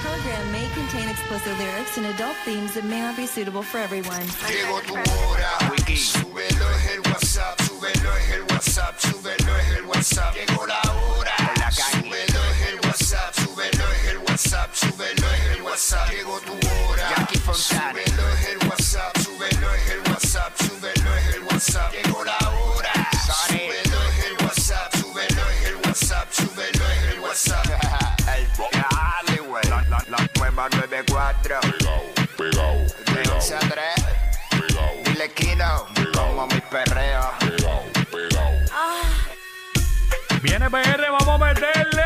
program may contain explicit lyrics and adult themes that may not be suitable for everyone. Llegó tu hora, súbelo es el WhatsApp, súbelo es el WhatsApp, súbelo es el WhatsApp. Llegó la hora, súbelo es el WhatsApp, súbelo es el WhatsApp, súbelo es el WhatsApp. Llegó tu hora, súbelo es el WhatsApp, Como mi perreo. Viene PR, vamos a meterle.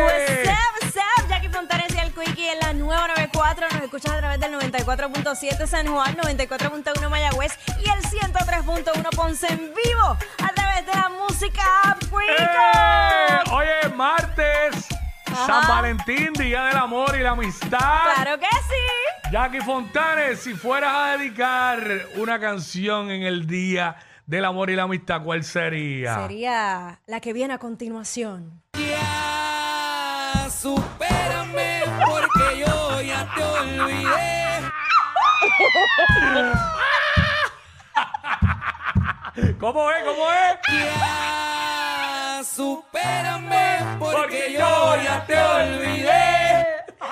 What's up, what's up? Jackie Fontanes y el Quickie en la nueva 94. Nos escuchas a través del 94.7 San Juan, 94.1 Mayagüez y el 103.1 Ponce en vivo a través de la música App ¡Eh! Hoy es martes, Ajá. San Valentín, Día del Amor y la Amistad. Claro que sí. Jackie Fontanes, si fueras a dedicar una canción en el Día del Amor y la Amistad, ¿cuál sería? Sería la que viene a continuación. Ya, supérame porque yo ya te olvidé. ¿Cómo es? ¿Cómo es? Ya, supérame porque Porque yo ya te olvidé.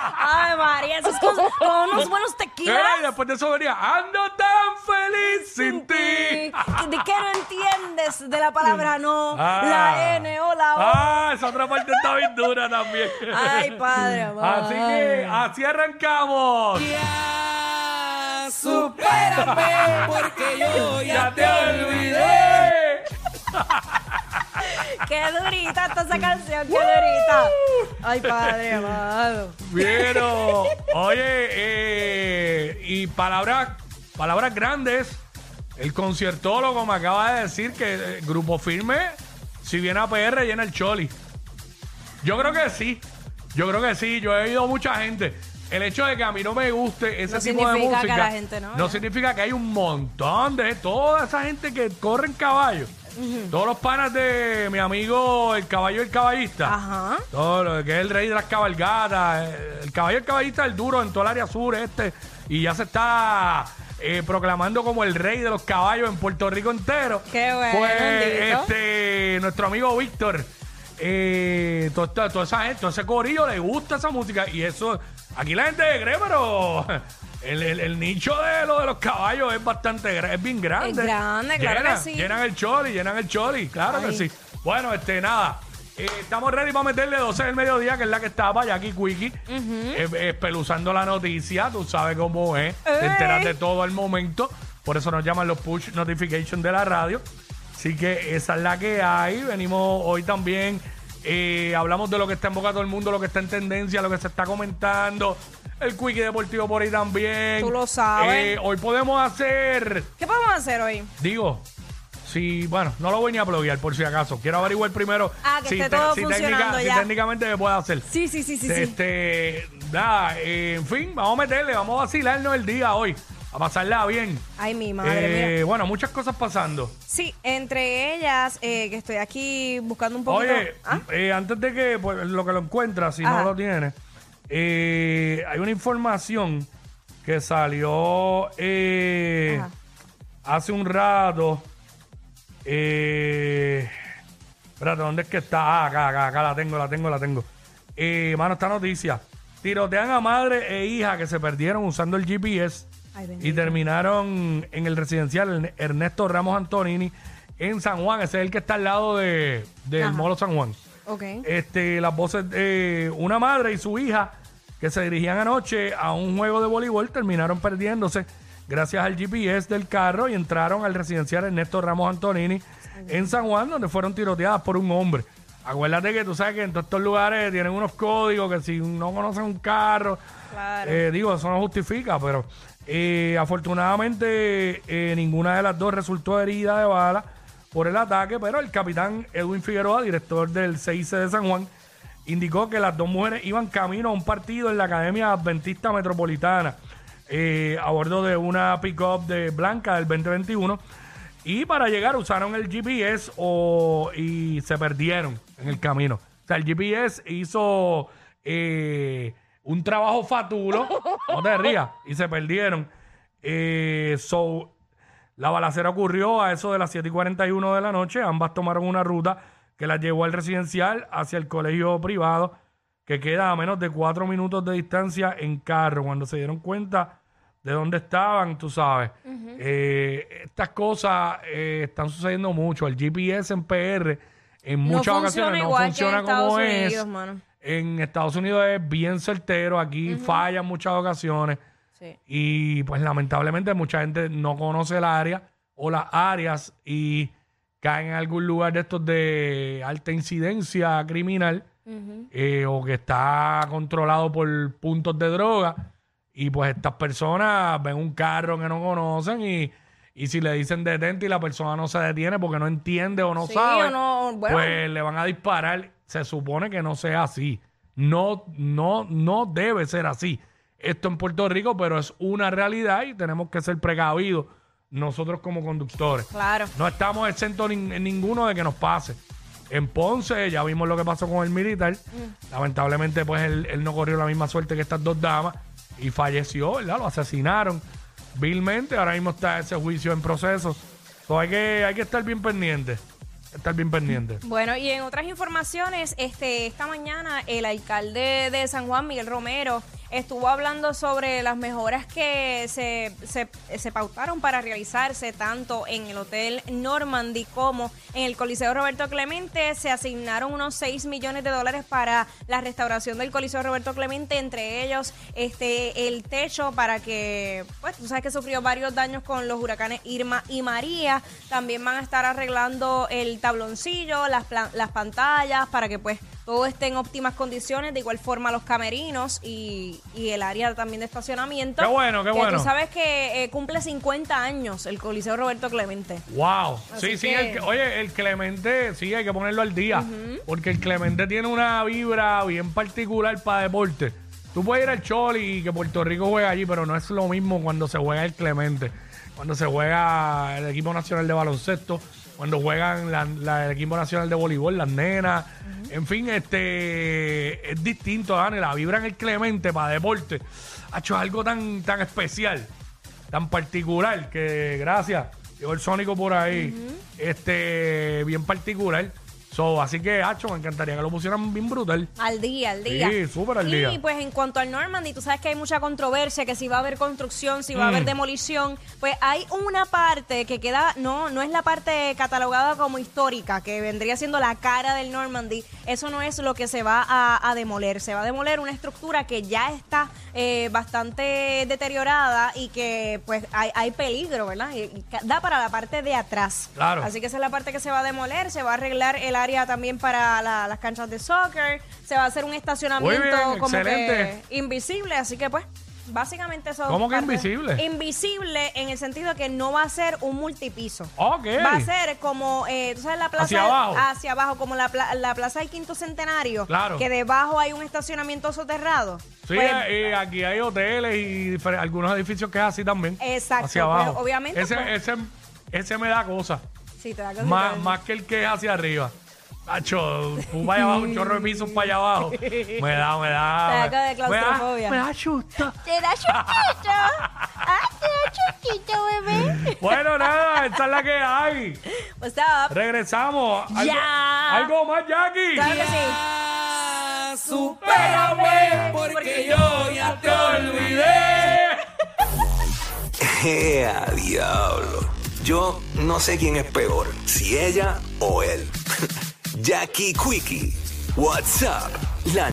Ay, María, eso es con, con unos buenos tequilas. Mira, y después de eso venía, ando tan feliz sin ti. ¿De qué no entiendes de la palabra no? Ah. La N o la O. Ah, esa otra parte está bien dura también. Ay, padre, amado. Así que así arrancamos. Ya, supérame porque yo ya te olvidé. Qué durita está esa canción, qué durita. Ay, padre, amado. Pero, oye, eh, y palabras, palabras grandes. El conciertólogo me acaba de decir que eh, Grupo Firme, si viene a PR, llena el Choli. Yo creo que sí. Yo creo que sí. Yo he oído mucha gente. El hecho de que a mí no me guste ese No tipo de que música a la gente no, no significa que hay un montón de toda esa gente que corre en caballo. Todos los panas de mi amigo el caballo y el caballista. Ajá. Todo lo que es el rey de las cabalgatas. eh, El caballo y el caballista el duro en toda el área sur este. Y ya se está eh, proclamando como el rey de los caballos en Puerto Rico entero. Qué bueno, Pues bendito. este, nuestro amigo Víctor. Eh, toda, toda esa gente, todo ese corillo le gusta esa música. Y eso, aquí la gente cree, pero el, el- el nicho de lo de los caballos es bastante gra- es bien grande. Es grande, claro que sí. Llenan el choli, llenan el choli, claro que Ay. sí. Bueno, este, nada. eh, estamos ready para meterle 12 del mediodía, que es la que estaba, Jackie Quickie, eh, espeluzando la noticia. Tú sabes cómo es. Te Ey. enteras de todo al momento. Por eso nos llaman los push notifications de la radio. Así que esa es la que hay. Venimos hoy también. eh, hablamos de lo que está en boca de todo el mundo, lo que está en tendencia, lo que se está comentando. El Quickie Deportivo por ahí también. Tú lo sabes. Eh, hoy podemos hacer. ¿Qué podemos hacer hoy? Digo, si, bueno, no lo voy ni a bloguear por si acaso. Quiero averiguar primero Ah, que si, esté todo si funcionando si ya. técnicamente me puede hacer. Sí, sí, sí, sí, sí. Este, nada, eh, en fin, vamos a meterle, vamos a vacilarnos el día hoy, a pasarla bien. Ay, mi madre Eh, mía. bueno, muchas cosas pasando. Sí, entre ellas, eh, que estoy aquí buscando un poquito. Oye, ¿Ah? eh, antes de que pues, lo que lo encuentras, si Ajá. no lo tienes, eh, hay una información que salió eh, hace un rato. Eh, espérate, ¿dónde es que está? Ah, acá, acá, acá la tengo, la tengo, la tengo. Eh, mano, esta noticia. Tirotean a madre e hija que se perdieron usando el GPS Ay, y terminaron en el residencial Ernesto Ramos Antonini en San Juan. Ese es el que está al lado de, del. Molo San Juan. Ok. Este, las voces de una madre y su hija que se dirigían anoche a un juego de voleibol terminaron perdiéndose gracias al GPS del carro y entraron al residencial Ernesto Ramos Antonini en San Juan, donde fueron tiroteadas por un hombre. Acuérdate que tú sabes que en todos estos lugares tienen unos códigos que si no conocen un carro, Claro. eh, digo, eso no justifica, pero eh, afortunadamente eh, ninguna de las dos resultó herida de bala por el ataque, pero el capitán Edwin Figueroa, director del CIC de San Juan, indicó que las dos mujeres iban camino a un partido en la Academia Adventista Metropolitana eh, a bordo de una pick-up de Blanca del 2021 y para llegar usaron el GPS y se perdieron en el camino. O sea, el GPS hizo eh, un trabajo fatulo, no te rías, y se perdieron. Eh, so, la balacera ocurrió a eso de las 7 y 41 de la noche. Ambas tomaron una ruta que las llevó al residencial hacia el colegio privado, que queda a menos de cuatro minutos de distancia en carro. Cuando se dieron cuenta de dónde estaban, tú sabes. Eh, estas cosas eh, están sucediendo mucho. El GPS en PR en muchas no ocasiones no funciona como es. Mano. En Estados Unidos es bien certero, aquí falla en muchas ocasiones. Sí. Y pues lamentablemente mucha gente no conoce el área o las áreas y caen en algún lugar de estos de alta incidencia criminal eh, o que está controlado por puntos de droga. Y pues estas personas ven un carro que no conocen y, y si le dicen detente y la persona no se detiene porque no entiende o no Sí, sabe, o no, bueno. pues le van a disparar. Se supone que no sea así. No, no, no debe ser así. Esto en Puerto Rico, pero es una realidad y tenemos que ser precavidos nosotros como conductores. Claro. No estamos exentos nin- en ninguno de que nos pase. En Ponce ya vimos lo que pasó con el militar. Lamentablemente, pues él, él no corrió la misma suerte que estas dos damas y falleció, ¿verdad? Lo asesinaron vilmente. Ahora mismo está ese juicio en proceso. So, hay, que, hay que estar bien pendiente. Estar bien pendiente. Bueno, y en otras informaciones, este, esta mañana el alcalde de San Juan, Miguel Romero, estuvo hablando sobre las mejoras que se, se, se pautaron para realizarse tanto en el Hotel Normandy como en el Coliseo Roberto Clemente. Se asignaron unos 6 millones de dólares para la restauración del Coliseo Roberto Clemente, entre ellos este el techo para que, pues tú sabes que sufrió varios daños con los huracanes Irma y María. También van a estar arreglando el tabloncillo, las, las pantallas, para que pues todo esté en óptimas condiciones. De igual forma los camerinos y, y el área también de estacionamiento. Qué bueno, qué que bueno. Tú sabes que eh, cumple 50 años el Coliseo Roberto Clemente. Wow. Así Sí, sí. que- el- oye, el Clemente, sí, hay que ponerlo al día. Porque el Clemente tiene una vibra bien particular para deporte. Tú puedes ir al Choli y que Puerto Rico juega allí, pero no es lo mismo cuando se juega el Clemente. Cuando se juega el equipo nacional de baloncesto, cuando juegan la- la- el equipo nacional de voleibol, las nenas. En fin, este es distinto, Dani. La vibra en el Clemente para deporte. Ha hecho algo tan, tan especial tan particular que gracias llegó el Sónico por ahí este bien particular so, así que hacho me encantaría que lo pusieran bien brutal Al día, al día. Sí, súper al y, día. pues en cuanto al Normandy, tú sabes que hay mucha controversia, que si va a haber construcción, si va a haber Mm. demolición. Pues hay una parte que queda, no, no es la parte catalogada como histórica, que vendría siendo la cara del Normandy. Eso no es lo que se va a, a demoler. Se va a demoler una estructura que ya está eh, bastante deteriorada y que pues hay, hay peligro, ¿verdad? Y, y da para la parte de atrás. Claro. Así que esa es la parte que se va a demoler. Se va a arreglar el área también para la- las canchas de soccer. Se va a hacer un estacionamiento Muy bien, como excelente. que invisible. Así que pues, básicamente eso. ¿Cómo que parte- invisible? Invisible en el sentido que no va a ser un multipiso. Ok. Va a ser como, eh, tú sabes, la plaza. Hacia abajo. Hacia abajo, como la, pla- la plaza del Quinto Centenario. Claro. Que debajo hay un estacionamiento soterrado. sí Pues, eh, aquí hay hoteles y difer- algunos edificios que es así también Exacto, hacia pues, abajo obviamente, ese, pues- ese, ese me da cosa sí, te da cosita. más, más que el que es hacia arriba Hacho, allá abajo, un chorro de pisos para allá abajo. Me da, me da. Te da de me da-. Me da chusta. Te da chutito. Ay, te da chutito, bebé. Bueno, nada, esta es la que hay. What's up? Regresamos. ¿Algo, Ya. ¿Algo más, Jackie? Claro que sí. Ah, supérame, porque yo ya te olvidé. ¡Ea, diablo! Yo no sé quién es peor, si ella o él. Jackie Quickie, what's up? La